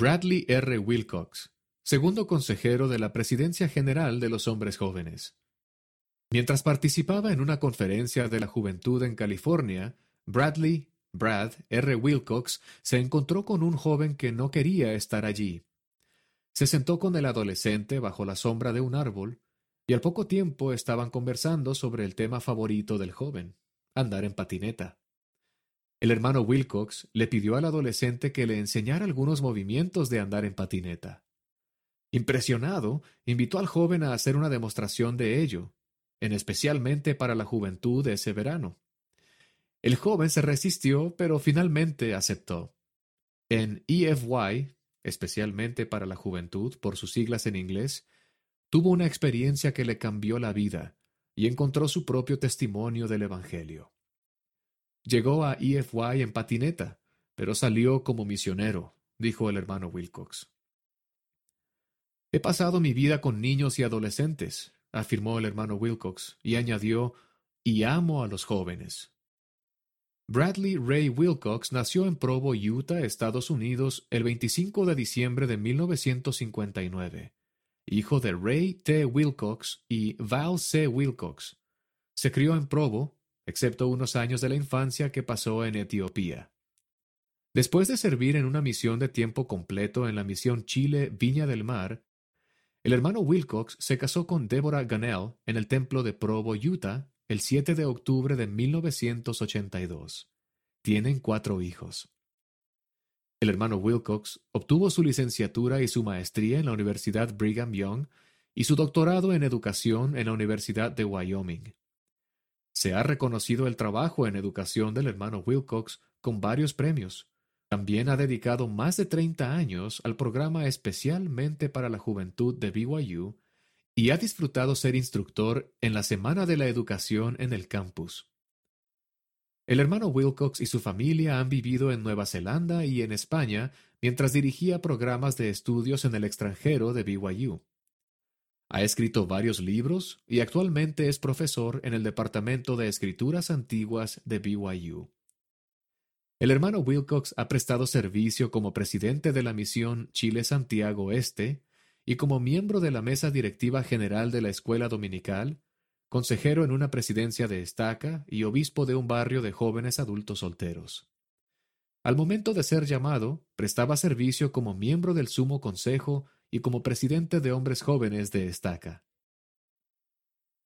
Bradley R. Wilcox, segundo consejero de la Presidencia General de los Hombres Jóvenes. Mientras participaba en una conferencia de la juventud en California, Bradley, Brad R. Wilcox, se encontró con un joven que no quería estar allí. Se sentó con el adolescente bajo la sombra de un árbol, y al poco tiempo estaban conversando sobre el tema favorito del joven, andar en patineta. El hermano Wilcox le pidió al adolescente que le enseñara algunos movimientos de andar en patineta. Impresionado, invitó al joven a hacer una demostración de ello, en especialmente para la juventud ese verano. El joven se resistió, pero finalmente aceptó. En EFY, especialmente para la juventud, por sus siglas en inglés, tuvo una experiencia que le cambió la vida y encontró su propio testimonio del Evangelio. Llegó a EFY en patineta, pero salió como misionero, dijo el hermano Wilcox. He pasado mi vida con niños y adolescentes, afirmó el hermano Wilcox, y añadió, y amo a los jóvenes. Bradley Ray Wilcox nació en Provo, Utah, Estados Unidos, el 25 de diciembre de 1959, hijo de Ray T. Wilcox y Val C. Wilcox. Se crió en Provo, excepto unos años de la infancia que pasó en Etiopía. Después de servir en una misión de tiempo completo en la misión Chile Viña del Mar, el hermano Wilcox se casó con Deborah Gunnell en el templo de Provo, Utah, el 7 de octubre de 1982. Tienen cuatro hijos. El hermano Wilcox obtuvo su licenciatura y su maestría en la Universidad Brigham Young y su doctorado en educación en la Universidad de Wyoming. Se ha reconocido el trabajo en educación del hermano Wilcox con varios premios. También ha dedicado más de 30 años al programa especialmente para la juventud de BYU y ha disfrutado ser instructor en la Semana de la Educación en el campus. El hermano Wilcox y su familia han vivido en Nueva Zelanda y en España mientras dirigía programas de estudios en el extranjero de BYU. Ha escrito varios libros y actualmente es profesor en el Departamento de Escrituras Antiguas de BYU. El hermano Wilcox ha prestado servicio como presidente de la misión Chile-Santiago Este y como miembro de la mesa directiva general de la escuela dominical, consejero en una presidencia de estaca y obispo de un barrio de jóvenes adultos solteros. Al momento de ser llamado, prestaba servicio como miembro del Sumo Consejo y como presidente de hombres jóvenes de estaca.